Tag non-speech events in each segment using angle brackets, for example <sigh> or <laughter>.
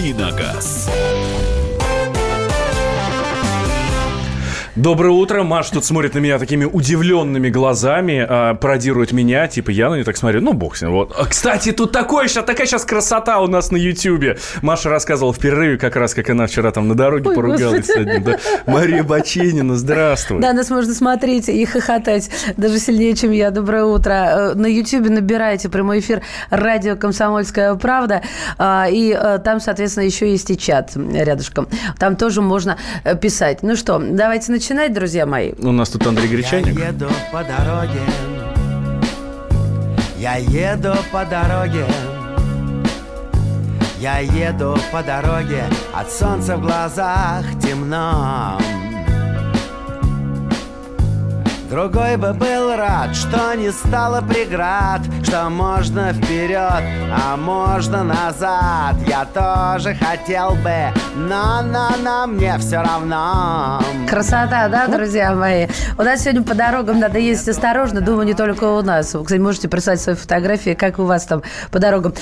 «Давиногаз». Доброе утро. Маш тут смотрит на меня такими удивленными глазами, э, пародирует меня, типа я на нее так смотрю, ну бог с ним. Вот. А, кстати, тут сейчас, такая сейчас красота у нас на Ютьюбе. Маша рассказывала в перерыве как раз, как она вчера там на дороге Ой, поругалась с одним. Да. Мария Баченина, здравствуй. Да, нас можно смотреть и хохотать даже сильнее, чем я. Доброе утро. Э, На Ютьюбе набирайте прямой эфир «Радио Комсомольская правда». А, И э, там, соответственно, еще есть и чат рядышком. Там тоже можно э, писать. Ну что, давайте начинать, друзья мои. У нас тут Андрей Гречаник. Я еду по дороге Я еду по дороге Я еду по дороге От солнца в глазах темно Другой бы был рад, что не стало преград Что можно вперед, а можно назад Я тоже хотел бы, но, но, но мне все равно Красота, да, друзья мои? У нас сегодня по дорогам надо ездить осторожно. Думаю, не только у нас. Вы, кстати, можете прислать свои фотографии, как у вас там по дорогам.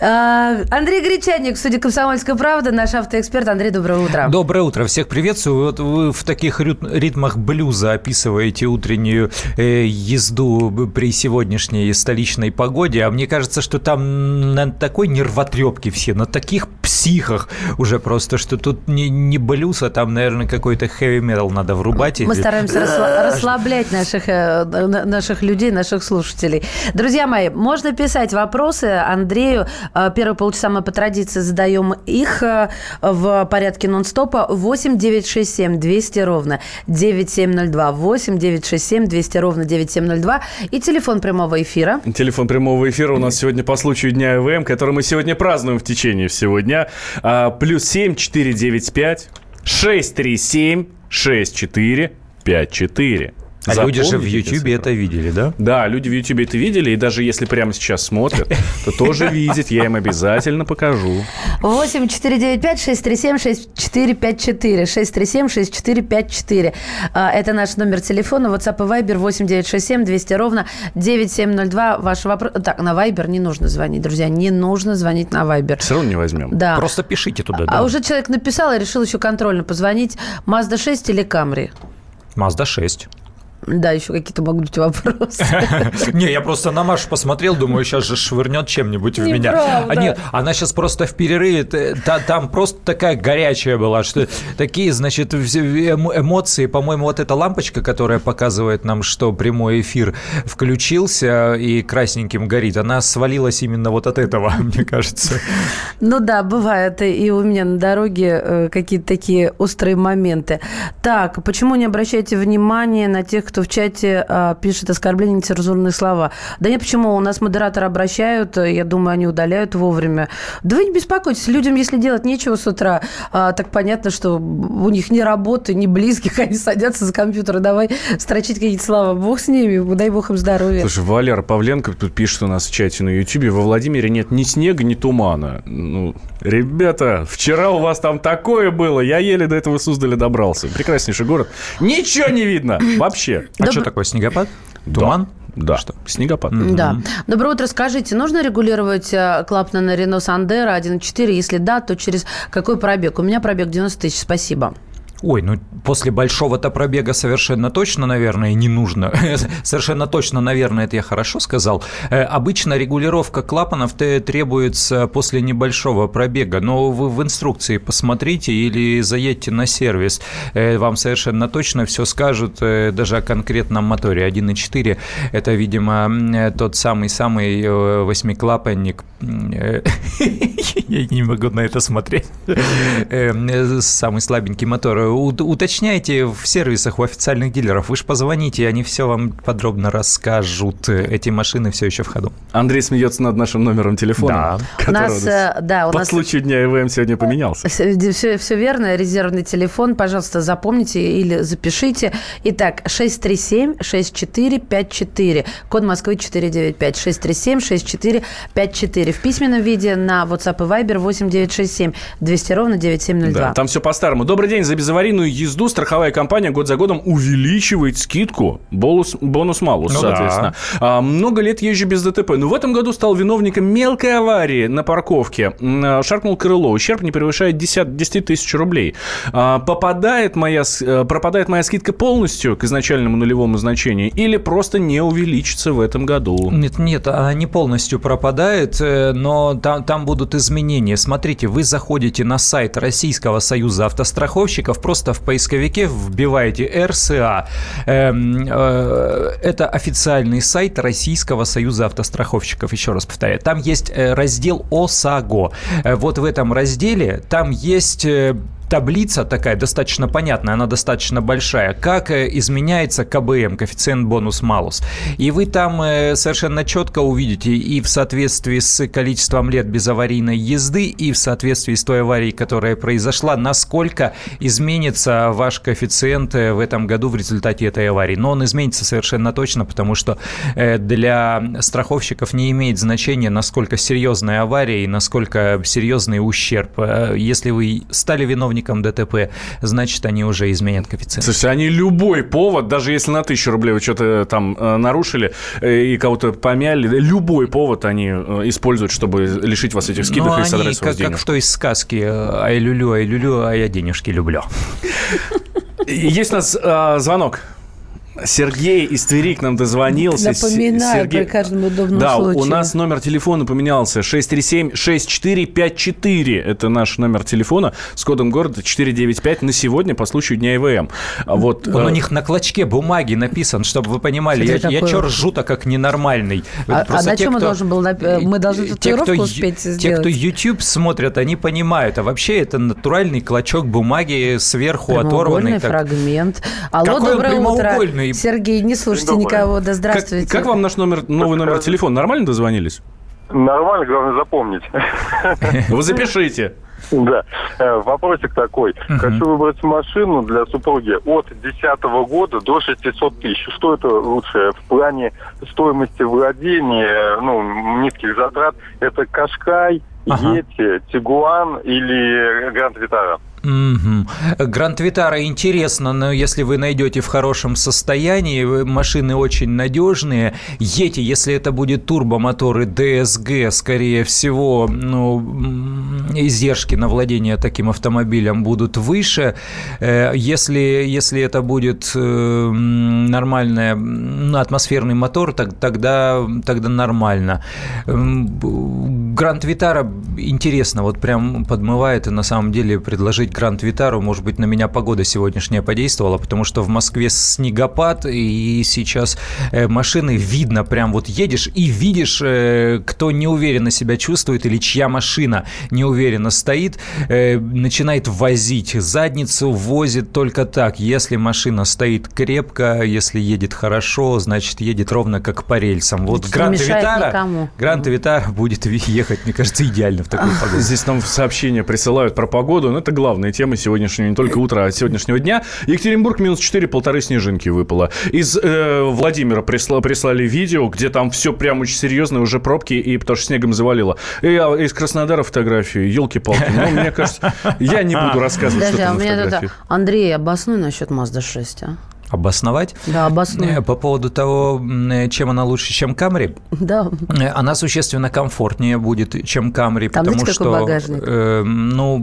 А, Андрей Гречаник, судья «Комсомольская правда», наш автоэксперт. Андрей, доброе утро. Доброе утро, всех приветствую. Вот вы в таких рит- ритмах блюза описываете утреннюю э, езду при сегодняшней столичной погоде, а мне кажется, что там на такой нервотрепке все, на таких психах уже просто, что тут не, не блюз, а там, наверное, какой-то хэви-метал надо врубать. Мы или- стараемся расла- расслаблять наших, э, на- наших людей, наших слушателей. Друзья мои, можно писать вопросы Андрею. Э, Первые полчаса мы по традиции задаем их э, в порядке нон-стопа. 8 967 200 ровно 9702. 8 967 200 ровно 9702. И телефон прямого эфира. Телефон прямого эфира у нас сегодня по случаю Дня ИВМ, который мы сегодня празднуем в течение всего дня. А, плюс 7 495 637 64 54. А люди же в Ютьюбе это видели, да? Да, люди в Ютубе это видели, и даже если прямо сейчас смотрят, то тоже видят, я им обязательно покажу. 8 495 637 6454 637 6454 А, Это наш номер телефона. WhatsApp и Viber 8 967 200 ровно 9702. Ваш вопрос... Так, на Viber не нужно звонить, друзья. Не нужно звонить на Viber. Все равно не возьмем. Да. Просто пишите туда, да. А уже человек написал и решил еще контрольно позвонить. Mazda 6 или Camry? Mazda 6. Да, еще какие-то могут быть вопросы. <laughs> Не, я просто на Машу посмотрел, думаю, сейчас же швырнет чем-нибудь в меня. А нет, она сейчас просто в перерыве, там просто такая горячая была, что такие, значит, эмоции, по-моему, вот эта лампочка, которая показывает нам, что прямой эфир включился и красненьким горит, она свалилась именно вот от этого, <laughs> мне кажется. Ну да, бывает и у меня на дороге э, какие-то такие острые моменты. Так, почему не обращаете внимания на тех, кто в чате а, пишет оскорбления, нецензурные слова? Да нет, почему? У нас модераторы обращают, э, я думаю, они удаляют вовремя. Да вы не беспокойтесь, людям, если делать нечего с утра, а, так понятно, что у них ни работы, ни близких, <laughs> они садятся за компьютер, давай строчить какие-то слова. Бог с ними, дай бог им здоровья. Слушай, Валера Павленко тут пишет у нас в чате на Ютубе. Во Владимире нет ни снега, ни тумана. Ну, ребята, вчера у вас там такое было. Я еле до этого Суздаля добрался. Прекраснейший город. Ничего не видно вообще. А Добр- что такое, снегопад? Туман? Да, Что? снегопад. Да. Доброе утро. Скажите, нужно регулировать э, клапан на Рено Сандера 1.4? Если да, то через какой пробег? У меня пробег 90 тысяч. Спасибо. Ой, ну после большого-то пробега совершенно точно, наверное, не нужно. <laughs> совершенно точно, наверное, это я хорошо сказал. Э, Обычно регулировка клапанов требуется после небольшого пробега, но вы в инструкции посмотрите или заедьте на сервис. Э, Вам совершенно точно все скажут, э, даже о конкретном моторе 1.4. Это, видимо, тот самый-самый восьмиклапанник. <laughs> Я не могу на это смотреть. Самый слабенький мотор. Уточняйте в сервисах у официальных дилеров. Вы же позвоните, они все вам подробно расскажут. Эти машины все еще в ходу. Андрей смеется над нашим номером телефона. Да. У нас, э, да, у по нас... случаю Дня ИВМ сегодня поменялся. Все, все верно, резервный телефон, пожалуйста, запомните или запишите. Итак, 637-6454, код Москвы 495, 637-6454. В письменном виде на WhatsApp и Viber 8967 200 ровно 9702. Да, там все по-старому. Добрый день, за безаварийный аварийную езду страховая компания год за годом увеличивает скидку, бонус, бонус-малус, ну, соответственно. Да. А, много лет езжу без ДТП, но в этом году стал виновником мелкой аварии на парковке. Шаркнул крыло, ущерб не превышает 10, 10 тысяч рублей. А, попадает моя, э, пропадает моя скидка полностью к изначальному нулевому значению или просто не увеличится в этом году? Нет, нет, она не полностью пропадает, э, но там, там будут изменения. Смотрите, вы заходите на сайт Российского союза автостраховщиков, просто в поисковике вбиваете РСА. Эм, э, это официальный сайт Российского союза автостраховщиков, еще раз повторяю. Там есть э, раздел ОСАГО. Вот в этом разделе там есть таблица такая достаточно понятная, она достаточно большая, как э, изменяется КБМ, коэффициент бонус-малус. И вы там э, совершенно четко увидите и в соответствии с количеством лет без аварийной езды, и в соответствии с той аварией, которая произошла, насколько изменится ваш коэффициент э, в этом году в результате этой аварии. Но он изменится совершенно точно, потому что для страховщиков не имеет значения, насколько серьезная авария и насколько серьезный ущерб. Если вы стали виновником виновником ДТП, значит, они уже изменят коэффициент. Слушайте, они любой повод, даже если на тысячу рублей вы что-то там э, нарушили э, и кого-то помяли, любой повод они э, используют, чтобы лишить вас этих скидок Но и содрать с вас как, как в той сказке «Ай люлю, ай люлю, а я денежки люблю». Есть у нас звонок. Сергей из Твери к нам дозвонился. Напоминаю Сергей... при каждом удобном да, случае. у нас номер телефона поменялся. 637-6454. Это наш номер телефона с кодом города 495 на сегодня по случаю Дня ИВМ. А вот, Он э... у них на клочке бумаги написан, чтобы вы понимали. я, я чё ржу-то как ненормальный. А, а на чем мы должен был... Мы должны татуировку кто, успеть сделать? Те, кто YouTube смотрят, они понимают. А вообще это натуральный клочок бумаги сверху оторванный. фрагмент. Алло, Какой доброе утро. Прикольный. Сергей, не слушайте никого, да здравствуйте. Как, как вам наш номер, новый номер телефона? Нормально дозвонились? Нормально, главное запомнить. Вы запишите. Да. Э, вопросик такой. uh Хочу выбрать машину для супруги от 2010 года до 600 тысяч. Что это лучше в плане стоимости владения, ну, низких затрат? Это Кашкай, ага. Ети, Тигуан или Гранд Витара? Угу. Витара интересно, но если вы найдете в хорошем состоянии, машины очень надежные. Ети, если это будет турбомоторы DSG, скорее всего, ну, издержки на владение таким автомобилем будут выше. Э, если, если это будет э, нормальный ну, атмосферный мотор, так, тогда, тогда нормально. Гранд Витара интересно, вот прям подмывает и на самом деле предложить Гранд Витару. Может быть, на меня погода сегодняшняя подействовала, потому что в Москве снегопад, и сейчас э, машины видно, прям вот едешь и видишь, э, кто неуверенно себя чувствует или чья машина неуверенно стоит, э, начинает возить. Задницу возит только так. Если машина стоит крепко, если едет хорошо, значит, едет ровно как по рельсам. Вот Гранд Витара, Гранд Витара будет <laughs> ехать, мне кажется, идеально в такую <laughs> погоду. Здесь нам сообщения присылают про погоду, но это главное главная тема сегодняшнего, не только утра, а сегодняшнего дня. Екатеринбург минус 4, полторы снежинки выпало. Из э, Владимира присла, прислали видео, где там все прям очень серьезно, уже пробки, и потому что снегом завалило. И а, из Краснодара фотографию, елки-палки. Ну, мне кажется, я не буду рассказывать, Подожди, что там а у меня это... Андрей, обоснуй насчет Mazda 6, а? Обосновать. Да, обоснуй. По поводу того, чем она лучше, чем Камри. Да. Она существенно комфортнее будет, чем Камри, Там потому знаете, что... Багажник? Э, ну,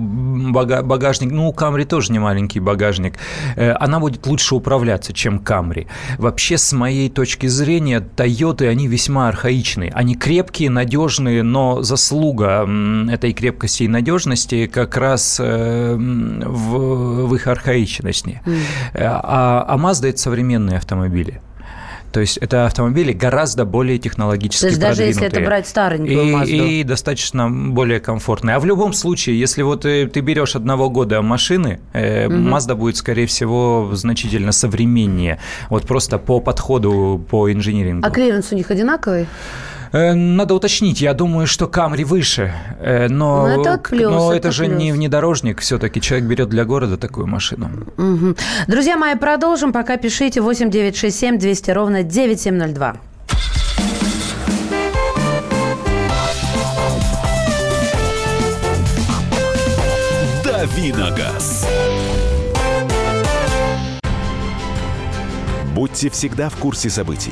бага, багажник... Ну, у Камри тоже не маленький багажник. Э, она будет лучше управляться, чем Камри. Вообще, с моей точки зрения, Тойоты, они весьма архаичные. Они крепкие, надежные, но заслуга этой крепкости и надежности как раз э, в, в их архаичности. Mm. А, а Mazda это современные автомобили. То есть это автомобили гораздо более технологически То есть даже если это брать старенькую и. И достаточно более комфортные. А в любом случае, если вот ты, ты берешь одного года машины, э, угу. Mazda будет, скорее всего, значительно современнее. Вот просто по подходу, по инжинирингу. А клиренс у них одинаковый? Э, надо уточнить. Я думаю, что Камри выше. Э, но, но это, плюс, но это, это же плюс. не внедорожник. Все-таки человек берет для города такую машину. Угу. Друзья мои, продолжим. Пока пишите 8967 200 ровно 9702. Давиногаз. Будьте всегда в курсе событий.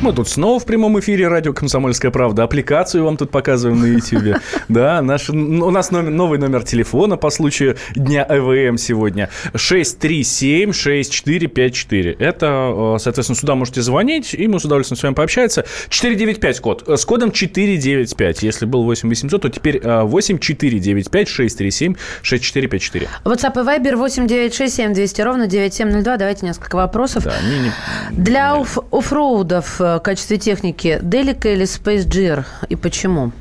Мы тут снова в прямом эфире радио «Комсомольская правда». Аппликацию вам тут показываем на YouTube. <laughs> Да, наш, у нас номер, новый номер телефона по случаю Дня ЭВМ сегодня. 637-6454. Это, э, соответственно, сюда можете звонить, и мы с удовольствием с вами пообщаемся. 495 код. С кодом 495. Если был 8800, то теперь 8495-637-6454. WhatsApp и Viber 8967 200 ровно 9702. Давайте несколько вопросов. Да, не, не, Для не, оффроудов в качестве техники Делика или Space Gear и почему?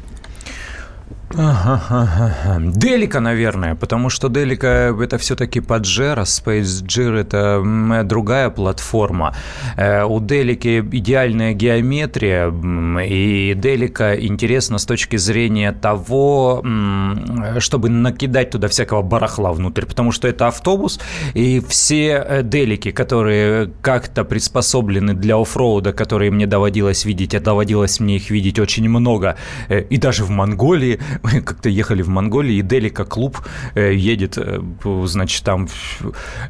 Делика, наверное, потому что Делика это все-таки Pajero, Space Gear это другая платформа. Э, у Делики идеальная геометрия, и Делика интересна с точки зрения того, чтобы накидать туда всякого барахла внутрь, потому что это автобус, и все э, Делики, которые как-то приспособлены для оффроуда, которые мне доводилось видеть, а доводилось мне их видеть очень много, э, и даже в Монголии, <laughs> как-то ехали в Монголию, и Делика клуб э, едет, э, значит, там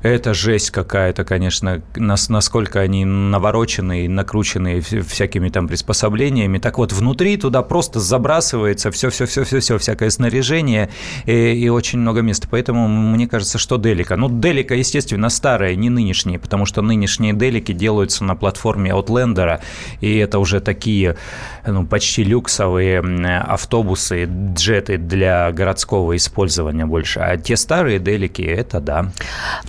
это жесть какая-то, конечно, нас, насколько они наворочены и накручены всякими там приспособлениями. Так вот, внутри туда просто забрасывается все-все-все-все-все, всякое снаряжение и, и очень много места. Поэтому мне кажется, что Делика. Ну, Делика, естественно, старая, не нынешние, потому что нынешние Делики делаются на платформе Outlander, и это уже такие ну, почти люксовые автобусы, джеты для городского использования больше. А те старые делики, это да.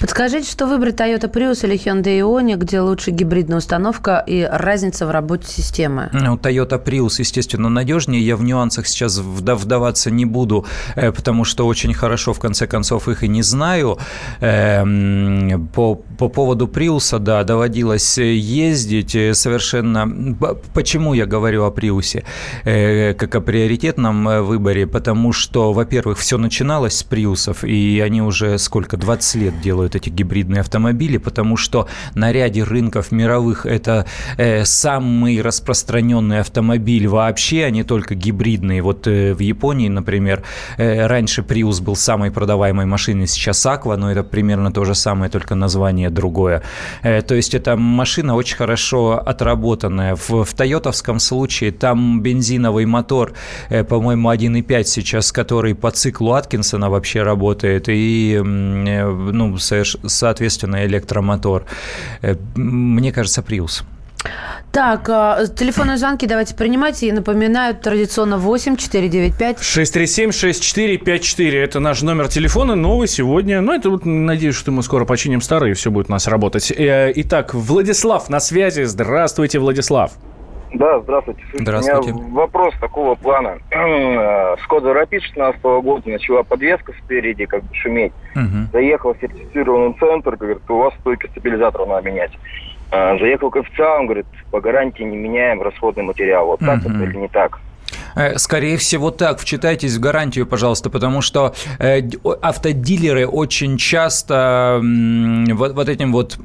Подскажите, что выбрать Toyota Prius или Hyundai Ioniq, где лучше гибридная установка и разница в работе системы? Ну, Toyota Prius, естественно, надежнее. Я в нюансах сейчас вдаваться не буду, э, потому что очень хорошо, в конце концов, их и не знаю. Эм, по, по поводу Prius, да, доводилось ездить э, совершенно... Почему я говорю о Prius? Э, как о приоритетном э, выборе, потому что, во-первых, все начиналось с Приусов, и они уже сколько, 20 лет делают эти гибридные автомобили, потому что на ряде рынков мировых это э, самый распространенный автомобиль вообще, а не только гибридные. Вот в Японии, например, раньше Prius был самой продаваемой машиной, сейчас Aqua, но это примерно то же самое, только название другое. То есть эта машина очень хорошо отработанная. В, в тойотовском случае там бензиновый мотор, э, по-моему, 1.5 сейчас, который по циклу Аткинсона вообще работает, и, э, ну, соответственно, электромотор. Э, мне кажется, Prius. Так, а, телефонные звонки давайте принимать. И напоминаю, традиционно 8 495 637 6454. Это наш номер телефона, новый сегодня. Ну, это вот, надеюсь, что мы скоро починим старый, и все будет у нас работать. Итак, Владислав на связи. Здравствуйте, Владислав. Да, здравствуйте. Здравствуйте. У меня вопрос такого плана. Skoda Rapid 16 года начала подвеска спереди как бы шуметь. Угу. Заехал в сертифицированный центр, говорит, у вас стойки стабилизатора надо менять. А, заехал к официалам, говорит, по гарантии не меняем расходный материал. Вот так угу. это или не так? Э, скорее всего так. Вчитайтесь в гарантию, пожалуйста, потому что э, автодилеры очень часто вот, вот этим вот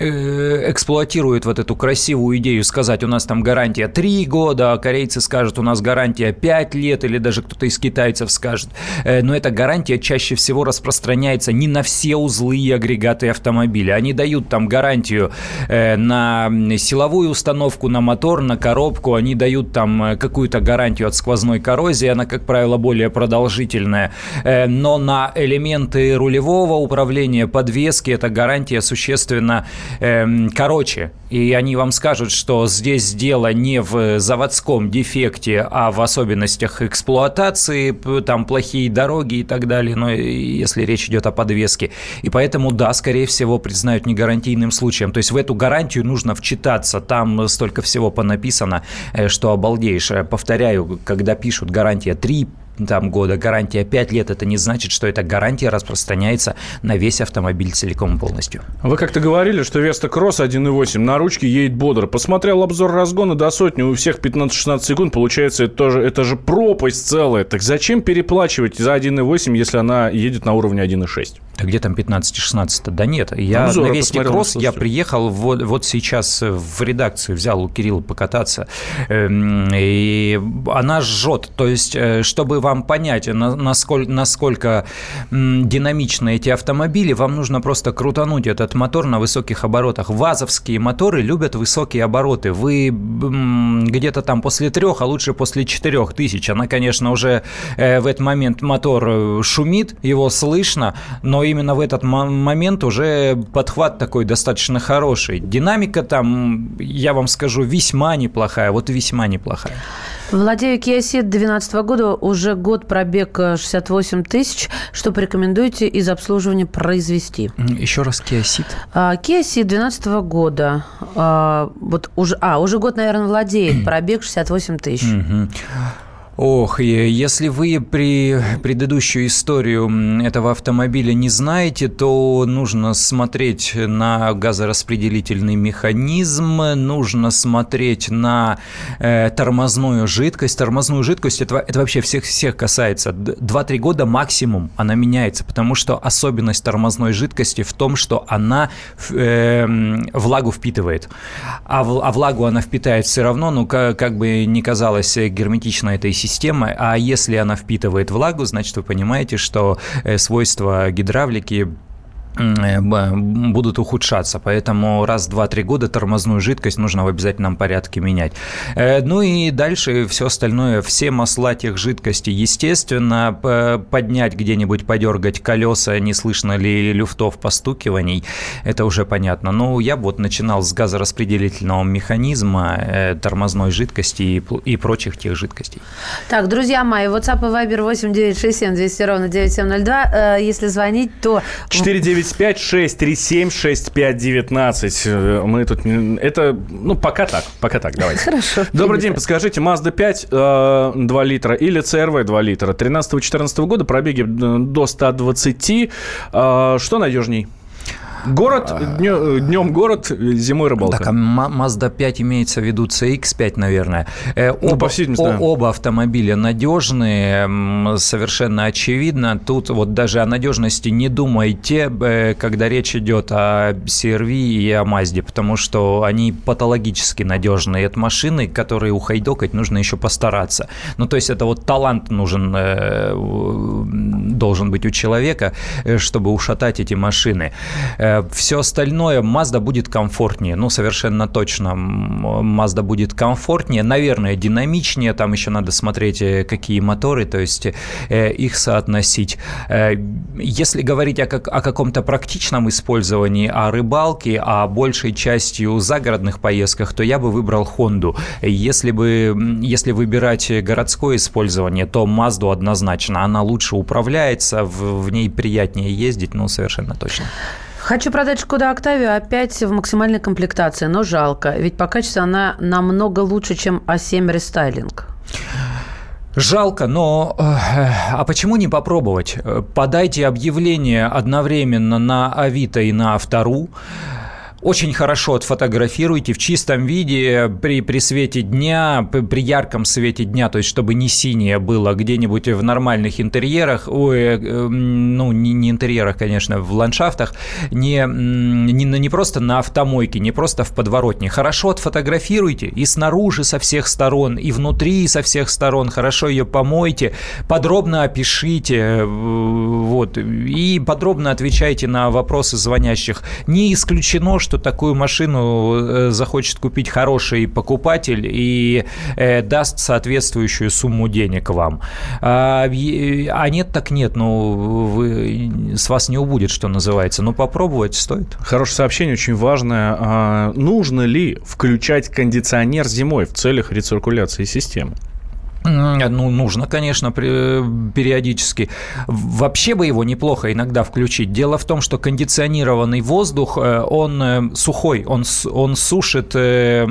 эксплуатирует вот эту красивую идею сказать, у нас там гарантия 3 года, а корейцы скажут, у нас гарантия 5 лет, или даже кто-то из китайцев скажет. Э, но эта гарантия чаще всего распространяется не на все узлы и агрегаты автомобиля. Они дают там гарантию э, на силовую установку, на мотор, на коробку, они дают там какую-то гарантию от сквозной коррозии, она, как правило, более продолжительная. Но на элементы рулевого управления, подвески, эта гарантия существенно Эм, короче, и они вам скажут, что здесь дело не в заводском дефекте, а в особенностях эксплуатации, там плохие дороги и так далее, но если речь идет о подвеске. И поэтому, да, скорее всего, признают негарантийным случаем. То есть в эту гарантию нужно вчитаться, там столько всего понаписано, э, что обалдеешь. Повторяю, когда пишут гарантия 3, там, года гарантия 5 лет, это не значит, что эта гарантия распространяется на весь автомобиль целиком и полностью. Вы как-то говорили, что Веста Кросс 1.8 на ручке едет бодро. Посмотрел обзор разгона до сотни, у всех 15-16 секунд, получается, это, тоже, это же пропасть целая. Так зачем переплачивать за 1.8, если она едет на уровне 1.6? А где там 15-16? Да нет, я Обзор, на Вести Кросс, я приехал вот, вот сейчас в редакцию, взял у Кирилла покататься, эм, и она жжет. То есть, э, чтобы вам понять, насколько, насколько динамичны эти автомобили, вам нужно просто крутануть этот мотор на высоких оборотах. ВАЗовские моторы любят высокие обороты. Вы где-то там после трех, а лучше после четырех тысяч. Она, конечно, уже э, в этот момент мотор э, шумит, его слышно, но именно в этот момент уже подхват такой достаточно хороший. Динамика там, я вам скажу, весьма неплохая. Вот весьма неплохая. Владею Ceed 2012 года, уже год пробег 68 тысяч. Что порекомендуете из обслуживания произвести? Еще раз Kia Ceed 2012 года. А, вот уже, а, уже год, наверное, владеет. <clears throat> Пробег 68 тысяч. Ох, если вы при предыдущую историю этого автомобиля не знаете, то нужно смотреть на газораспределительный механизм, нужно смотреть на э, тормозную жидкость. Тормозную жидкость это, это вообще всех всех касается. 2-3 года максимум она меняется, потому что особенность тормозной жидкости в том, что она э, влагу впитывает. А, а влагу она впитает все равно, ну как, как бы не казалось герметично этой системе, система, а если она впитывает влагу, значит, вы понимаете, что э, свойства гидравлики будут ухудшаться. Поэтому раз, два, три года тормозную жидкость нужно в обязательном порядке менять. Э, ну и дальше все остальное, все масла тех жидкостей, естественно, поднять где-нибудь, подергать колеса, не слышно ли люфтов, постукиваний, это уже понятно. Ну, я вот начинал с газораспределительного механизма, э, тормозной жидкости и, и прочих тех жидкостей. Так, друзья мои, WhatsApp и Viber 8967 200 ровно 9702. Если звонить, то... 49 995 637 6519. Мы тут... Это, ну, пока так. Пока так, давайте. Хорошо. Добрый день, подскажите, Mazda 5 э, 2 литра или CRV 2 литра 13-14 года, пробеги э, до 120. Э, что надежней? Город, днем, днем город, зимой рыбалка. Так, а Mazda 5 имеется в виду CX-5, наверное. Э, ну, оба, ну, да. Оба автомобиля надежные, совершенно очевидно. Тут вот даже о надежности не думайте, э, когда речь идет о CRV и о Mazda, потому что они патологически надежные. Это машины, которые ухайдокать нужно еще постараться. Ну, то есть это вот талант нужен, э, должен быть у человека, чтобы ушатать эти машины. Э, Все остальное Mazda будет комфортнее, ну, совершенно точно. Mazda будет комфортнее, наверное, динамичнее, там еще надо смотреть, э, какие моторы, то есть э, их соотносить. Если говорить о, о каком-то практичном использовании, о рыбалке, о большей частью загородных поездках, то я бы выбрал Honda. Если бы, если выбирать городское использование, то Mazda однозначно, она лучше управляется, в, в ней приятнее ездить, ну, совершенно точно. Хочу продать Шкода Октавию опять в максимальной комплектации, но жалко, ведь по качеству она намного лучше, чем А7 рестайлинг. Жалко, но э, а почему не попробовать? Подайте объявление одновременно на Авито и на Автору очень хорошо отфотографируйте в чистом виде при, при свете дня, при, при ярком свете дня, то есть чтобы не синее было где-нибудь в нормальных интерьерах, ой, э, ну не, не интерьерах, конечно, в ландшафтах, не, не, не просто на автомойке, не просто в подворотне. Хорошо отфотографируйте и снаружи со всех сторон, и внутри со всех сторон, хорошо ее помойте, подробно опишите, э, вот, и подробно отвечайте на вопросы звонящих. Не исключено, что что такую машину э, захочет купить хороший покупатель и э, даст соответствующую сумму денег вам. А, а нет, так нет, ну, вы, с вас не убудет, что называется. Но попробовать стоит. Хорошее сообщение, очень важное. А, нужно ли включать кондиционер зимой в целях рециркуляции системы? Ну, нужно, конечно, периодически. Вообще бы его неплохо иногда включить. Дело в том, что кондиционированный воздух, э, он э, сухой, он, он сушит э,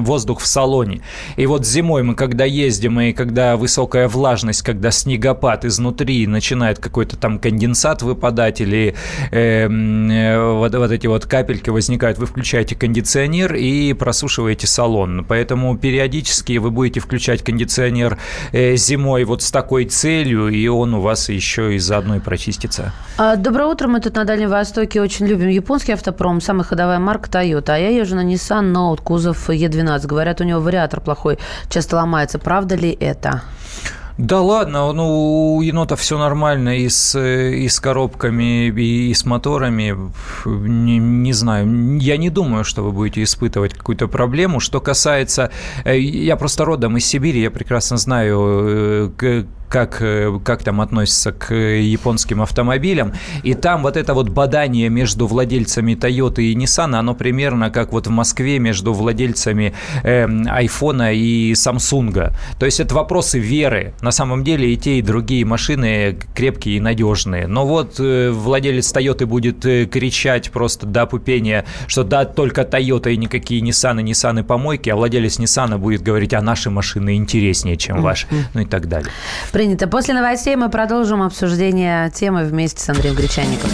воздух в салоне. И вот зимой мы, когда ездим, и когда высокая влажность, когда снегопад изнутри начинает какой-то там конденсат выпадать, или э, вот, вот эти вот капельки возникают, вы включаете кондиционер и просушиваете салон. Поэтому периодически вы будете включать кондиционер например, э, зимой вот с такой целью, и он у вас еще и заодно и прочистится. А, доброе утро. Мы тут на Дальнем Востоке очень любим японский автопром. Самая ходовая марка Toyota. А я езжу на Nissan Note, кузов E12. Говорят, у него вариатор плохой, часто ломается. Правда ли это? Да ладно, ну у енота все нормально и с, и с коробками, и, и с моторами. Не, не знаю, я не думаю, что вы будете испытывать какую-то проблему. Что касается... Э, я просто родом из Сибири, я прекрасно знаю, э, как, э, как там относятся к японским автомобилям. И там вот это вот бадание между владельцами Toyota и Nissan, оно примерно как вот в Москве между владельцами э, iPhone и Samsung. То есть это вопросы веры. На самом деле и те, и другие машины крепкие и надежные. Но вот э, владелец Toyota будет э, кричать просто до пупения, что да, только Toyota и никакие Nissan и Nissan и помойки, а владелец Nissan будет говорить, а наши машины интереснее, чем ваши, ну и так далее. Принято. После новостей мы продолжим обсуждение темы вместе с Андреем Гречанником.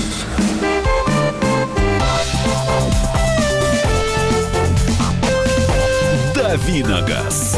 Давиногаз.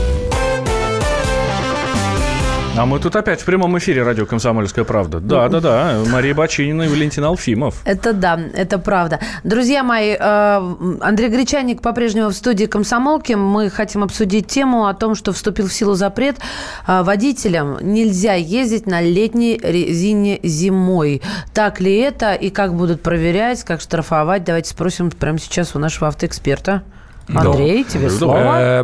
А мы тут опять в прямом эфире радио «Комсомольская правда». Да, да, да. Мария Бачинина и Валентин Алфимов. Это да, это правда. Друзья мои, э, Андрей Гречаник по-прежнему в студии «Комсомолки». Мы хотим обсудить тему о том, что вступил в силу запрет э, водителям нельзя ездить на летней резине зимой. Так ли это и как будут проверять, как штрафовать? Давайте спросим прямо сейчас у нашего автоэксперта. Андрей, тебе слово. Э,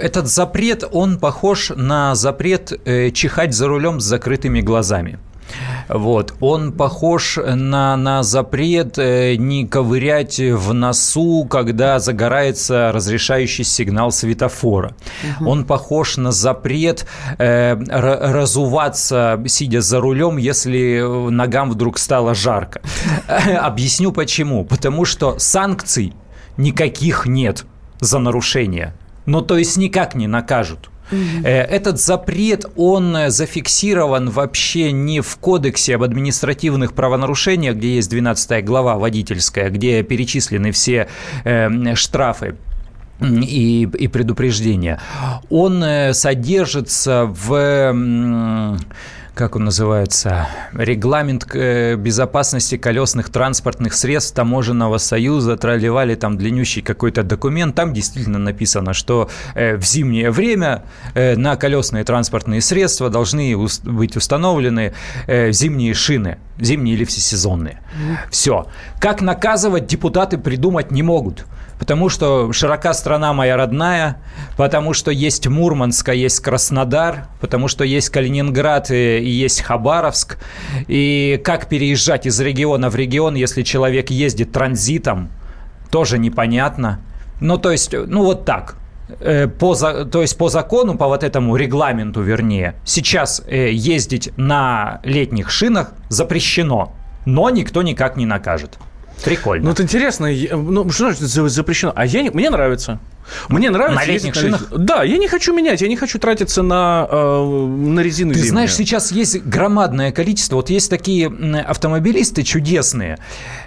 этот запрет, он похож на запрет э, чихать за рулем с закрытыми глазами. Вот. Он похож на, на запрет э, не ковырять в носу, когда загорается разрешающий сигнал светофора. Угу. Он похож на запрет э, разуваться, сидя за рулем, если ногам вдруг стало жарко. <laughs> Объясню почему. Потому что санкций никаких нет за нарушение. Ну, то есть никак не накажут. Mm-hmm. Этот запрет, он зафиксирован вообще не в кодексе об административных правонарушениях, где есть 12 глава водительская, где перечислены все э, штрафы и, и предупреждения. Он э, содержится в как он называется, регламент э, безопасности колесных транспортных средств Таможенного союза, тролливали там длиннющий какой-то документ, там действительно написано, что э, в зимнее время э, на колесные транспортные средства должны быть установлены зимние шины, зимние или всесезонные. Все. Как наказывать депутаты придумать не могут потому что широка страна моя родная, потому что есть Мурманск, а есть Краснодар, потому что есть Калининград и, и есть Хабаровск. И как переезжать из региона в регион, если человек ездит транзитом, тоже непонятно. Ну, то есть, ну вот так. Э, по, то есть по закону, по вот этому регламенту, вернее, сейчас э, ездить на летних шинах запрещено, но никто никак не накажет. Прикольно. Ну, вот интересно, ну, что значит запрещено? А я, мне нравится. Мне нравится. На летних шинах? На... Да, я не хочу менять, я не хочу тратиться на, э, на резину Ты зимнюю. знаешь, сейчас есть громадное количество, вот есть такие автомобилисты чудесные,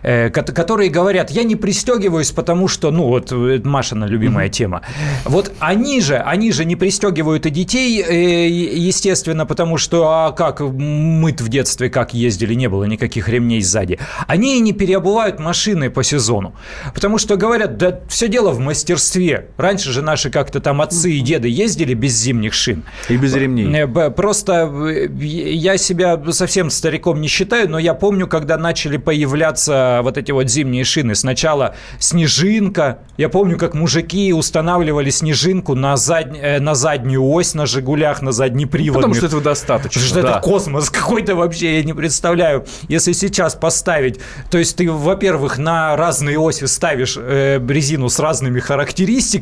э, которые говорят, я не пристегиваюсь, потому что, ну, вот Машина любимая mm-hmm. тема. Вот они же, они же не пристегивают и детей, э, естественно, потому что, а как мы в детстве как ездили, не было никаких ремней сзади. Они и не переобувают машины по сезону, потому что говорят, да все дело в мастерстве. Раньше же наши как-то там отцы и деды ездили без зимних шин. И без ремней. Просто я себя совсем стариком не считаю, но я помню, когда начали появляться вот эти вот зимние шины. Сначала снежинка. Я помню, как мужики устанавливали снежинку на, зад... на заднюю ось на «Жигулях», на задний привод. Потому что этого достаточно. Что да. это космос какой-то вообще, я не представляю. Если сейчас поставить, то есть ты, во-первых, на разные оси ставишь э, резину с разными характеристиками,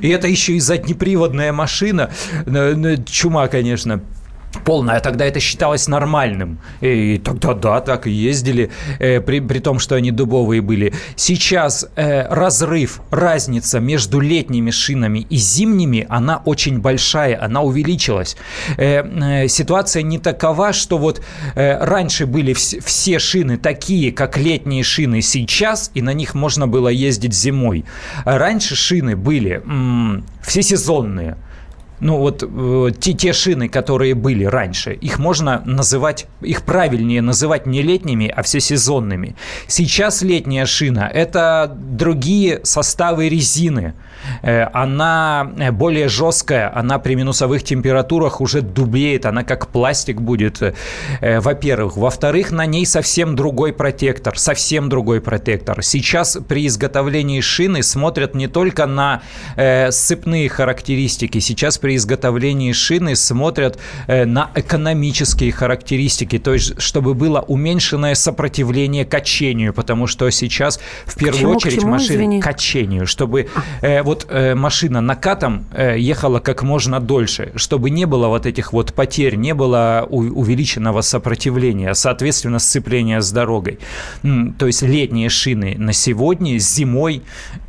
и это еще и заднеприводная машина. Чума, конечно полная, а тогда это считалось нормальным. И тогда да, так и ездили, э, при, при том, что они дубовые были. Сейчас э, разрыв, разница между летними шинами и зимними, она очень большая, она увеличилась. Э, э, ситуация не такова, что вот э, раньше были вс- все шины такие, как летние шины сейчас, и на них можно было ездить зимой. Раньше шины были м- всесезонные ну вот э, те, те шины, которые были раньше, их можно называть, их правильнее называть не летними, а всесезонными. Сейчас летняя шина – это другие составы резины. Э, она э, более жесткая, она при минусовых температурах уже дубеет, она как пластик будет, э, во-первых. Во-вторых, на ней совсем другой протектор, совсем другой протектор. Сейчас при изготовлении шины смотрят не только на сцепные характеристики, сейчас при изготовлении шины смотрят на экономические характеристики, то есть чтобы было уменьшенное сопротивление качению, потому что сейчас в первую чему, очередь машины качению, чтобы вот вот э, машина накатом э, ехала как можно дольше, чтобы не было вот этих вот потерь, не было у, увеличенного сопротивления, соответственно, сцепления с дорогой. То есть летние шины на сегодня, зимой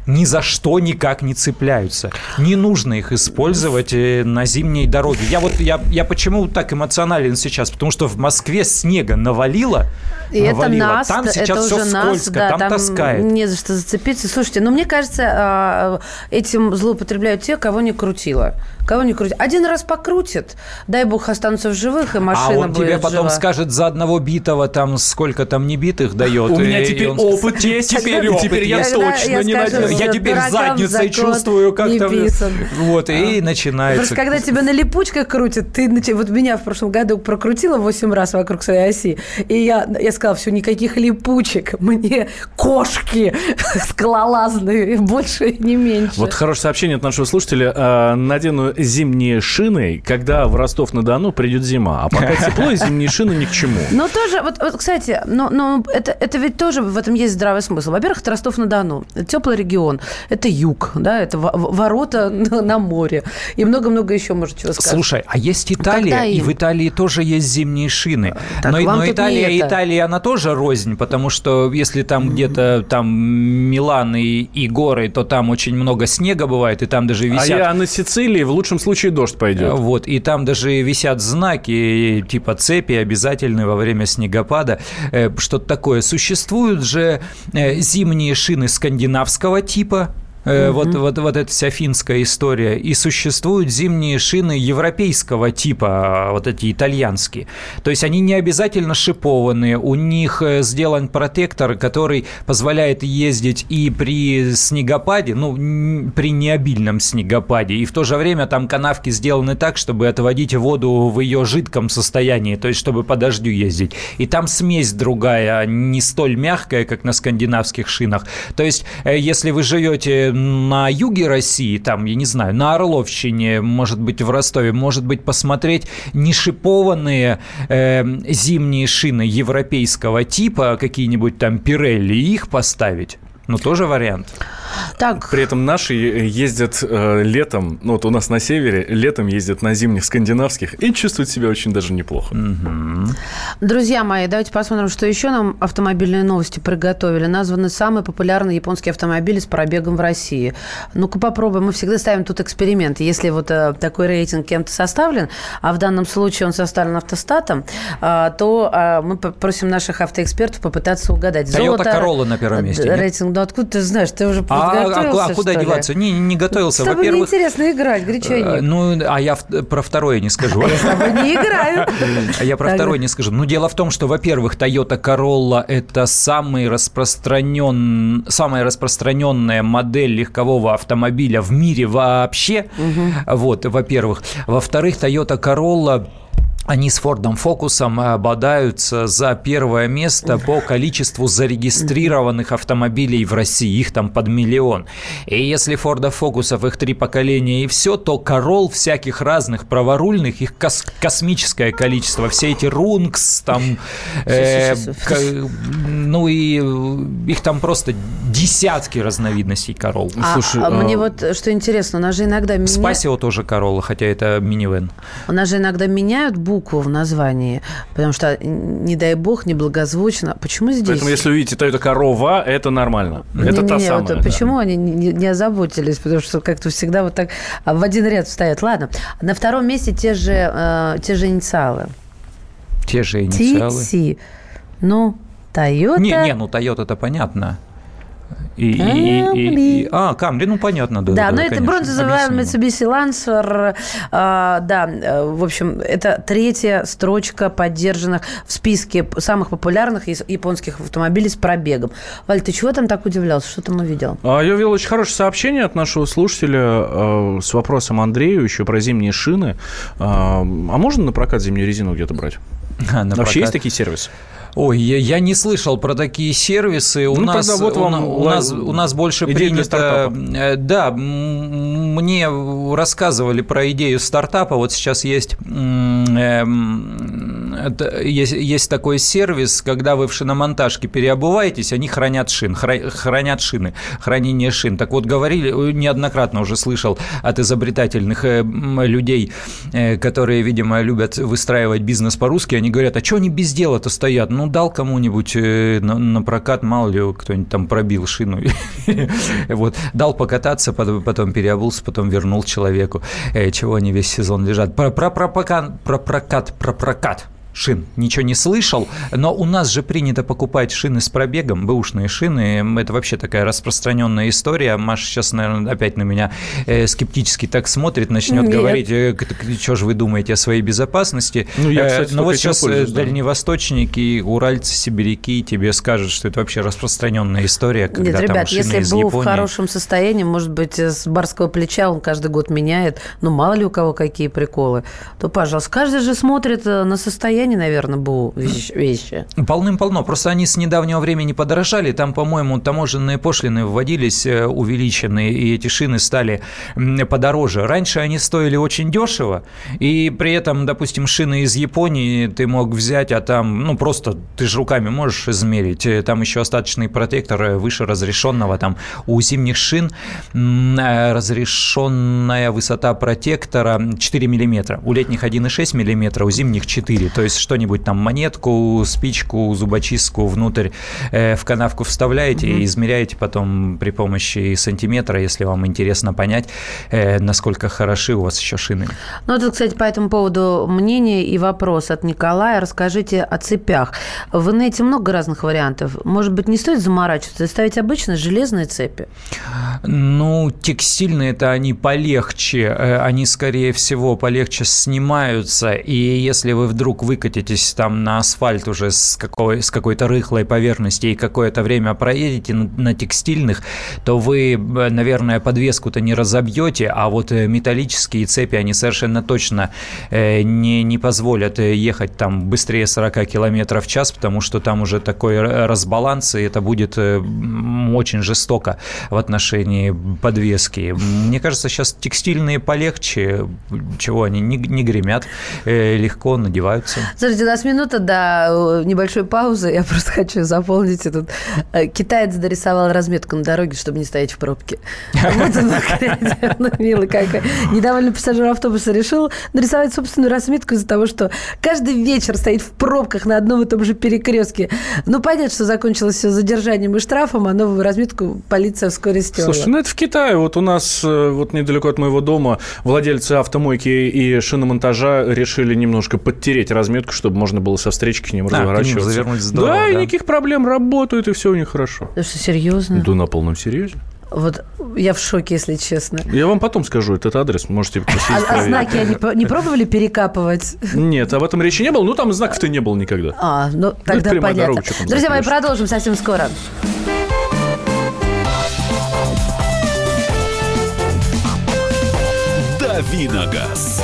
ни за что никак не цепляются. Не нужно их использовать э, на зимней дороге. Я вот я, я почему так эмоционален сейчас? Потому что в Москве снега навалило. И навалило. это нас, там сейчас это все скользко, нас, да, там, там таскает. Не за что зацепиться. Слушайте, ну мне кажется, а, этим злоупотребляют те, кого не крутило. Кого не крутит. Один раз покрутит, дай бог останутся в живых, и машина будет А он будет тебе потом жива. скажет за одного битого, там сколько там не битых дает. У меня теперь опыт есть, теперь, теперь я точно не надеюсь. Я теперь задницей чувствую, как там... Вот, и начинается. Просто когда тебя на липучках крутят, ты, вот меня в прошлом году прокрутила 8 раз вокруг своей оси, и я, я сказала, все, никаких липучек, мне кошки <laughs> скалолазные, больше и не меньше. Вот хорошее сообщение от нашего слушателя. А, надену зимние шины, когда в Ростов-на-Дону придет зима. А пока <laughs> тепло, зимние шины ни к чему. Но тоже, вот, вот кстати, но, но это, это ведь тоже в этом есть здравый смысл. Во-первых, это Ростов-на-Дону. Теплый регион. Это юг, да, это ворота <laughs> на море. И много-много еще, может, чего сказать. Слушай, а есть Италия, и в Италии тоже есть зимние шины. Так но но Италия, Италия, она тоже рознь, потому что если там где-то там Милан и, и горы, то там очень много снега бывает, и там даже а висят... А я на Сицилии в лучшем случае дождь пойдет. Вот, и там даже висят знаки типа цепи обязательны во время снегопада, э, что-то такое. Существуют же э, зимние шины скандинавского типа, типа Угу. Вот, вот, вот эта вся финская история. И существуют зимние шины европейского типа, вот эти итальянские. То есть они не обязательно шипованные. У них э, сделан протектор, который позволяет ездить и при снегопаде, ну, при необильном снегопаде. И в то же время там канавки сделаны так, чтобы отводить воду в ее жидком состоянии, то есть чтобы по дождю ездить. И там смесь другая, не столь мягкая, как на скандинавских шинах. То есть, э, если вы живете на юге России, там, я не знаю, на Орловщине, может быть, в Ростове, может быть, посмотреть не шипованные э, зимние шины европейского типа, какие-нибудь там Пирелли, их поставить. Ну, тоже вариант. Так. При этом наши ездят э, летом, ну вот у нас на севере, летом ездят на зимних скандинавских и чувствуют себя очень даже неплохо. Угу. Друзья мои, давайте посмотрим, что еще нам автомобильные новости приготовили. Названы самые популярные японские автомобили с пробегом в России. Ну-ка попробуем. Мы всегда ставим тут эксперимент. Если вот э, такой рейтинг кем-то составлен, а в данном случае он составлен автостатом, э, то э, мы просим наших автоэкспертов попытаться угадать. Toyota Corolla на первом месте. Рейтинг, ну откуда ты знаешь? Ты уже подготовился. готовился, а, а куда деваться? Не, не готовился. С тобой неинтересно играть, гречаник. Э, ну, а я про второе не скажу. Я с тобой не играю. А я про второе не скажу. Ну, дело в том, что, во-первых, Toyota Corolla – это самый распространен... самая распространенная модель легкового автомобиля в мире вообще. Вот, во-первых. Во-вторых, Toyota Corolla они с Фордом Фокусом бодаются за первое место по количеству зарегистрированных автомобилей в России. Их там под миллион. И если Форда Фокусов их три поколения и все, то Корол всяких разных праворульных, их кос космическое количество. Все эти Рункс, там, э, ну и их там просто десятки разновидностей Корол. А, Слушай, а, а мне вот что интересно, у нас же иногда... Спасио тоже Королла, хотя это минивэн. У нас же иногда меняют букву в названии, потому что, не дай бог, неблагозвучно. Почему здесь? Поэтому, если увидите Toyota корова, это нормально. Не, это не, та не, самая. Вот, да. Почему они не, не озаботились? Потому что как-то всегда вот так в один ряд стоят. Ладно. На втором месте те же, э, те же инициалы. Те же инициалы? TC. Ну, Toyota... Не, не, ну Toyota это понятно. И, и, и, и, а, Камри, ну понятно, да. Да, да но конечно, это бронзовая Mitsubishi Lancer, а, да, в общем, это третья строчка поддержанных в списке самых популярных японских автомобилей с пробегом. Валь, ты чего там так удивлялся? Что там увидел? А, я увидел очень хорошее сообщение от нашего слушателя а, с вопросом Андрею еще про зимние шины. А, а можно на прокат зимнюю резину где-то брать? <laughs> А, на Вообще прокат. есть такие сервисы? Ой, я, я не слышал про такие сервисы. У, ну, нас, вот вам у, у, нас, у нас больше принято... Э, да, мне рассказывали про идею стартапа. Вот сейчас есть, э, есть, есть такой сервис, когда вы в шиномонтажке переобуваетесь, они хранят шин, хранят шины, хранение шин. Так вот, говорили, неоднократно уже слышал от изобретательных э, людей, которые, видимо, любят выстраивать бизнес по-русски, они говорят, а что они без дела-то стоят? Ну, дал кому-нибудь э, на, на прокат, мало ли кто-нибудь там пробил шину, <laughs> вот, дал покататься, потом, переобулся, потом вернул человеку, э, чего они весь сезон лежат. Про, про, про, про прокат, про прокат шин ничего не слышал, но у нас же принято покупать шины с пробегом, бэушные шины, это вообще такая распространенная история. Маша сейчас, наверное, опять на меня э, скептически так смотрит, начнет Нет. говорить, э, что же вы думаете о своей безопасности. Ну, я, кстати, э, но вот сейчас э, дальневосточники, уральцы, сибиряки тебе скажут, что это вообще распространенная история, когда Нет, ребят, там если был в хорошем состоянии, может быть, с барского плеча он каждый год меняет, ну, мало ли у кого какие приколы, то, пожалуйста, каждый же смотрит э, на состояние состоянии, наверное, БУ вещи. Полным-полно. Просто они с недавнего времени подорожали. Там, по-моему, таможенные пошлины вводились э, увеличенные, и эти шины стали подороже. Раньше они стоили очень дешево, и при этом, допустим, шины из Японии ты мог взять, а там, ну, просто ты же руками можешь измерить. Э, там еще остаточный протектор э, выше разрешенного. Там у зимних шин разрешенная высота протектора 4 миллиметра. У летних 1,6 миллиметра, у зимних 4. То есть что-нибудь там, монетку, спичку, зубочистку внутрь э, в канавку вставляете угу. и измеряете потом при помощи сантиметра, если вам интересно понять, э, насколько хороши у вас еще шины. Ну, тут, кстати, по этому поводу мнение и вопрос от Николая. Расскажите о цепях. В инете много разных вариантов. Может быть, не стоит заморачиваться ставить обычно железные цепи? Ну, текстильные-то они полегче. Э, они, скорее всего, полегче снимаются. И если вы вдруг вы выкатитесь там на асфальт уже с, какой, с какой-то рыхлой поверхности и какое-то время проедете на, на текстильных, то вы, э, наверное, подвеску-то не разобьете, а вот э, металлические цепи, они совершенно точно э, не, не позволят ехать там быстрее 40 км в час, потому что там уже такой разбаланс, и это будет очень жестоко в отношении подвески. Мне кажется, сейчас текстильные полегче, чего они не, не гремят, легко надеваются. Слушайте, у нас минута до э, небольшой паузы. Я просто хочу заполнить этот... Э, китаец дорисовал разметку на дороге, чтобы не стоять в пробке. Вот он, ну, милый какой. Недовольный пассажир автобуса решил нарисовать собственную разметку из-за того, что каждый вечер стоит в пробках на одном и том же перекрестке. Ну, понятно, что закончилось все задержанием и штрафом, а новую разметку полиция вскоре стерла. Слушай, ну это в Китае. Вот у нас э, вот недалеко от моего дома владельцы автомойки и шиномонтажа решили немножко подтереть разметку разметку, чтобы можно было со встречки к ним а, разворачиваться. К ним здорово, да, да, и никаких проблем, работают, и все у них хорошо. Да что, серьезно? Да, на полном серьезе. Вот я в шоке, если честно. Я вам потом скажу этот адрес, можете а, а знаки они не пробовали перекапывать? Нет, об этом речи не было. Ну, там знаков-то не было никогда. А, ну, тогда ну, понятно. Дорога, Друзья мои, продолжим совсем скоро. Давиногаз.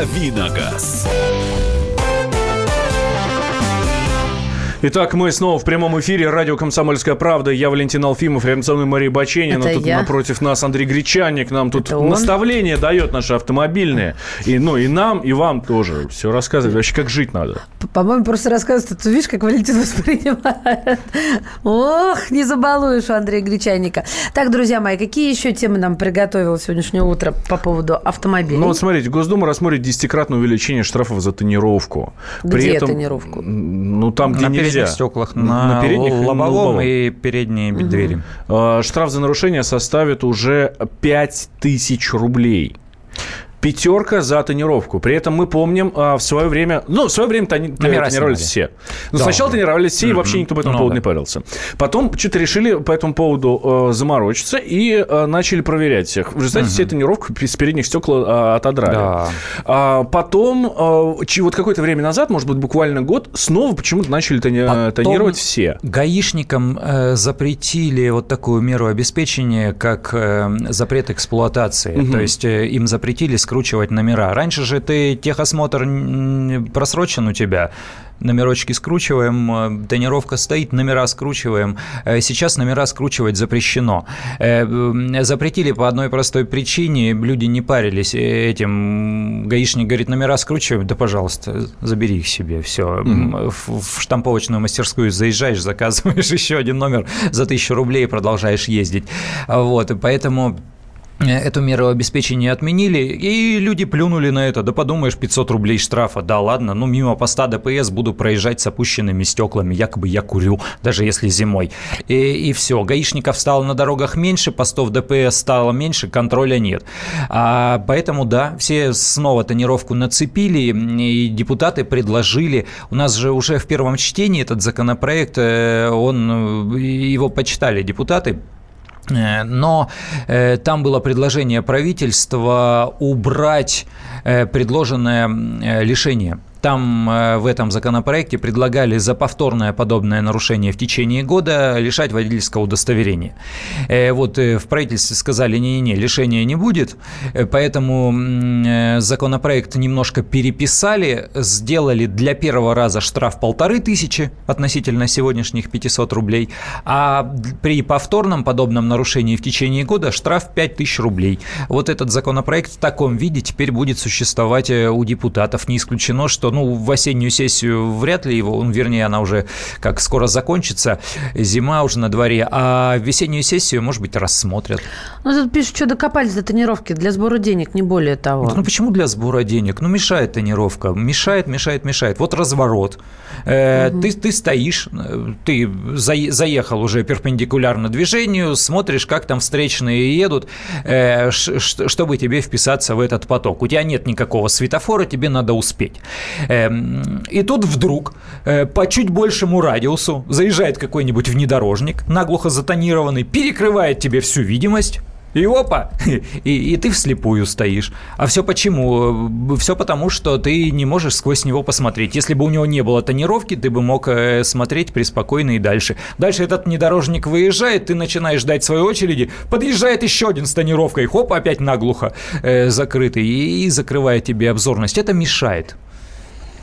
Давиногаз. Итак, мы снова в прямом эфире. Радио «Комсомольская правда». Я Валентин Алфимов, рядом со мной Мария Баченина. Это тут я. напротив нас Андрей Гречаник. Нам тут он? дает наши автомобильные. И, ну, и нам, и вам тоже. Все рассказывает. Вообще, как жить надо. По-моему, просто рассказывает. Ты видишь, как Валентин воспринимает. Ох, не забалуешь у Андрея Гречаника. Так, друзья мои, какие еще темы нам приготовило сегодняшнее утро по поводу автомобилей? Ну, вот смотрите, Госдума рассмотрит десятикратное увеличение штрафов за тонировку. Где При этом, тонировку? Ну, там, где не передних стеклах, на, на передних лобовом и передние угу. двери. А, штраф за нарушение составит уже 5000 рублей пятерка за тонировку. При этом мы помним а, в свое время... Ну, в свое время тони, тонировались все. Ну, да, сначала да. тонировались все, и вообще никто по этому ну, поводу не парился. Потом что-то решили по этому поводу э, заморочиться и э, начали проверять всех. В результате угу. все тонировку с передних стекла э, отодрали. Да. А, потом, э, вот какое-то время назад, может быть, буквально год, снова почему-то начали тони, потом тонировать все. гаишникам э, запретили вот такую меру обеспечения, как э, запрет эксплуатации. Угу. То есть э, им запретили скручивать номера. Раньше же ты техосмотр просрочен у тебя, номерочки скручиваем, э, тонировка стоит, номера скручиваем. Э, сейчас номера скручивать запрещено. Э, запретили по одной простой причине, люди не парились этим. Гаишник говорит, номера скручиваем, да, пожалуйста, забери их себе, все. Mm-hmm. В штамповочную мастерскую заезжаешь, заказываешь <laughs> еще один номер за тысячу рублей и продолжаешь ездить. Вот, и поэтому эту меру обеспечения отменили, и люди плюнули на это. Да подумаешь, 500 рублей штрафа, да ладно, ну мимо поста ДПС буду проезжать с опущенными стеклами, якобы я курю, даже если зимой. И, и все, гаишников стало на дорогах меньше, постов ДПС стало меньше, контроля нет. А, поэтому, да, все снова тонировку нацепили, и депутаты предложили, у нас же уже в первом чтении этот законопроект, э, он, э, его почитали депутаты, Э, но э, там было предложение правительства убрать э, предложенное лишение там э, в этом законопроекте предлагали за повторное подобное нарушение в течение года лишать водительского удостоверения. Э, вот э, в правительстве сказали, не-не-не, лишения не будет, поэтому законопроект немножко переписали, сделали для первого раза штраф полторы тысячи относительно сегодняшних 500 рублей, а при повторном подобном нарушении в течение года штраф 5 тысяч рублей. Вот этот законопроект в таком виде теперь будет существовать у депутатов. Не исключено, что ну, в осеннюю сессию вряд ли его, он, вернее, она уже как скоро закончится, зима уже на дворе, а весеннюю сессию, может быть, рассмотрят. Ну, тут пишут, что докопались до тренировки для сбора денег, не более того. Да, ну, почему для сбора денег? Ну, мешает тренировка, мешает, мешает, мешает. Вот разворот. Э, угу. ты, ты стоишь, ты за, заехал уже перпендикулярно движению, смотришь, как там встречные едут, э, чтобы тебе вписаться в этот поток. У тебя нет никакого светофора, тебе надо успеть. Эм, и тут вдруг э, по чуть большему радиусу заезжает какой-нибудь внедорожник, наглухо затонированный, перекрывает тебе всю видимость, и опа! <laughs> И, и ты вслепую стоишь. А все почему? Все потому, что ты не можешь сквозь него посмотреть. Если бы у него не было тонировки, ты бы мог э, смотреть преспокойно и дальше. Дальше этот внедорожник выезжает, ты начинаешь ждать своей очереди, подъезжает еще один с тонировкой, хоп, опять наглухо э, закрытый и, и закрывает тебе обзорность. Это мешает.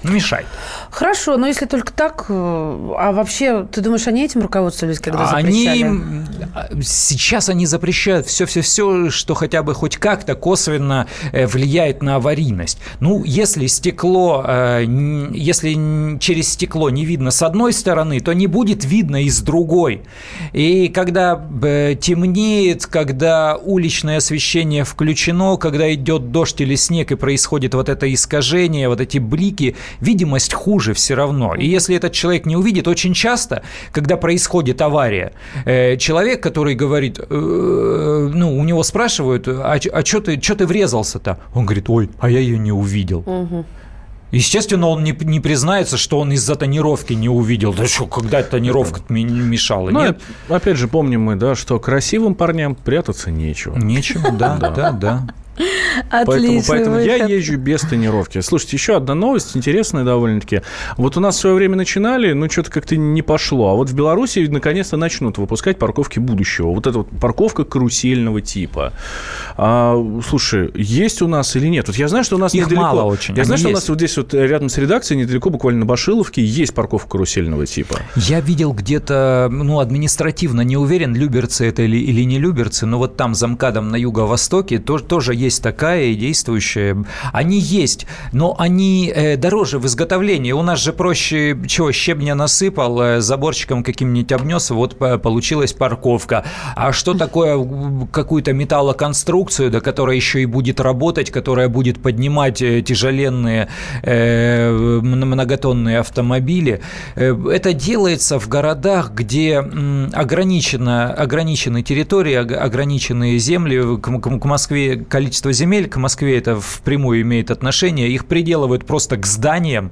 Мешает. Хорошо, но если только так, э, а вообще, ты думаешь, они этим руководствовались, когда запрещали? Они, сейчас они запрещают все-все-все, что хотя бы хоть как-то косвенно э, влияет на аварийность. Ну, если стекло, э, если через стекло не видно с одной стороны, то не будет видно и с другой. И когда темнеет, когда уличное освещение включено, когда идет дождь или снег и происходит вот это искажение, вот эти блики, видимость хуже все равно. И если этот человек не увидит, очень часто, когда происходит авария, э, человек, который говорит, э, ну, у него спрашивают, а, а что ты, ты врезался-то? Он говорит, ой, а я ее не увидел. Угу. Естественно, он не, не признается, что он из-за тонировки не увидел. Да что, когда тонировка мешала? Ну, Нет. Опять же, помним мы, да, что красивым парням прятаться нечего. Нечего, да, да, да. Поэтому, поэтому я езжу без тренировки. Слушайте, еще одна новость интересная довольно-таки. Вот у нас в свое время начинали, но что-то как-то не пошло. А вот в Беларуси наконец-то начнут выпускать парковки будущего. Вот эта вот парковка карусельного типа. А, слушай, есть у нас или нет? Вот я знаю, что у нас Их недалеко... мало очень. Я знаю, что есть. у нас вот здесь вот рядом с редакцией, недалеко, буквально на Башиловке, есть парковка карусельного типа. Я видел где-то, ну, административно не уверен, люберцы это или, или не люберцы, но вот там за МКАДом на юго-востоке тоже, тоже есть есть такая и действующая. Они есть, но они э, дороже в изготовлении. У нас же проще, чего, щебня насыпал, э, заборчиком каким-нибудь обнес, вот получилась парковка. А что такое какую-то металлоконструкцию, да, которая еще и будет работать, которая будет поднимать э, тяжеленные многотонные автомобили? Это делается в городах, где ограничено, ограничены территории, ограниченные земли. К Москве количество количество земель, к Москве это впрямую имеет отношение, их приделывают просто к зданиям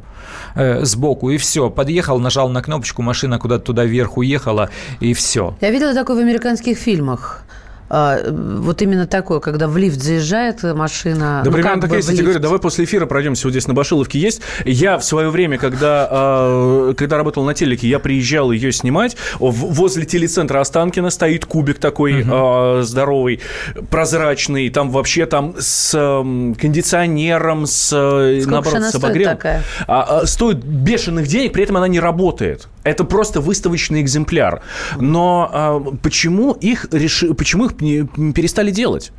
э, сбоку, и все. Подъехал, нажал на кнопочку, машина куда-то туда вверх уехала, и все. Я видела такое в американских фильмах. А, вот именно такое, когда в лифт заезжает машина. Да, ну, примерно так есть. Я тебе говорю, давай после эфира пройдемся. Вот здесь на Башиловке есть. Я в свое время, когда, а, когда работал на телеке, я приезжал ее снимать. Возле телецентра Останкина стоит кубик такой угу. здоровый, прозрачный. Там вообще там с кондиционером, с, Сколько наоборот, с обогревом. Стоит, такая? стоит бешеных денег, при этом она не работает. Это просто выставочный экземпляр. Но почему их решили, почему их перестали делать.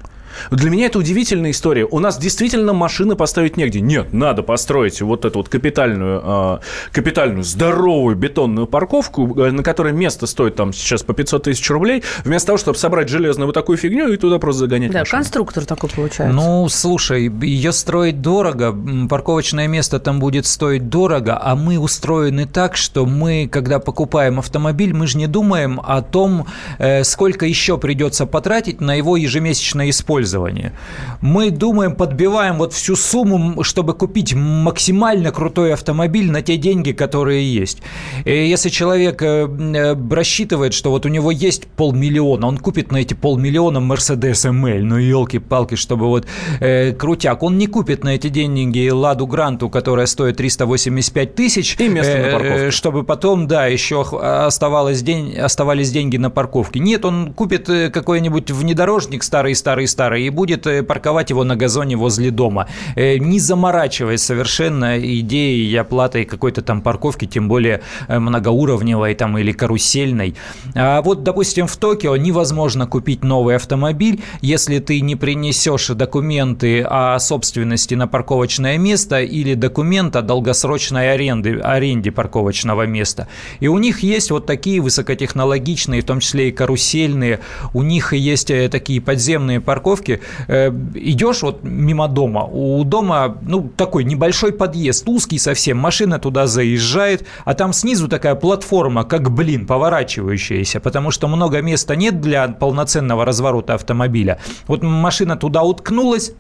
Для меня это удивительная история. У нас действительно машины поставить негде. Нет, надо построить вот эту вот капитальную, э, капитальную здоровую бетонную парковку, э, на которой место стоит там сейчас по 500 тысяч рублей, вместо того, чтобы собрать железную вот такую фигню и туда просто загонять Да, машину. конструктор такой получается. Ну, слушай, ее строить дорого, парковочное место там будет стоить дорого, а мы устроены так, что мы, когда покупаем автомобиль, мы же не думаем о том, э, сколько еще придется потратить на его ежемесячное использование пользования. Мы думаем, подбиваем вот всю сумму, чтобы купить максимально крутой автомобиль на те деньги, которые есть. И если человек э, э, рассчитывает, что вот у него есть полмиллиона, он купит на эти полмиллиона Mercedes ML, ну елки-палки, чтобы вот э, крутяк, он не купит на эти деньги Ладу Гранту, которая стоит 385 тысяч, и место на парковке. чтобы потом, да, еще оставалось день, оставались деньги на парковке. Нет, он купит какой-нибудь внедорожник старый-старый-старый, и будет э, парковать его на газоне возле дома, э, не заморачиваясь совершенно идеей и оплатой какой-то там парковки, тем более э, многоуровневой там или карусельной. А вот, допустим, в Токио невозможно купить новый автомобиль, если ты не принесешь документы о собственности на парковочное место или документ о долгосрочной аренде, аренде парковочного места. И у них есть вот такие высокотехнологичные, в том числе и карусельные, у них есть такие подземные парковки, парковке, э, идешь вот мимо дома, у дома, ну, такой небольшой подъезд, узкий совсем, машина туда заезжает, а там снизу такая платформа, как блин, поворачивающаяся, потому что много места нет для полноценного разворота автомобиля. Вот машина туда уткнулась,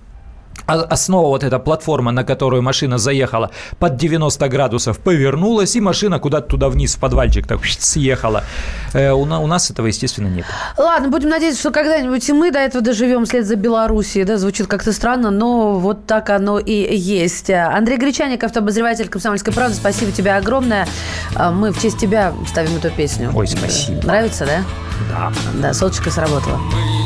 основа вот эта платформа, на которую машина заехала, под 90 градусов повернулась, и машина куда-то туда вниз в подвальчик так съехала. Э, у, у нас этого, естественно, нет. Ладно, будем надеяться, что когда-нибудь и мы до этого доживем вслед за Белоруссией. Да, звучит как-то странно, но вот так оно и есть. Андрей Гречаник, автообозреватель «Комсомольской правды», спасибо тебе огромное. А мы в честь тебя ставим эту песню. Ой, спасибо. Нравится, да? Да. Да, солнышко сработало. Мы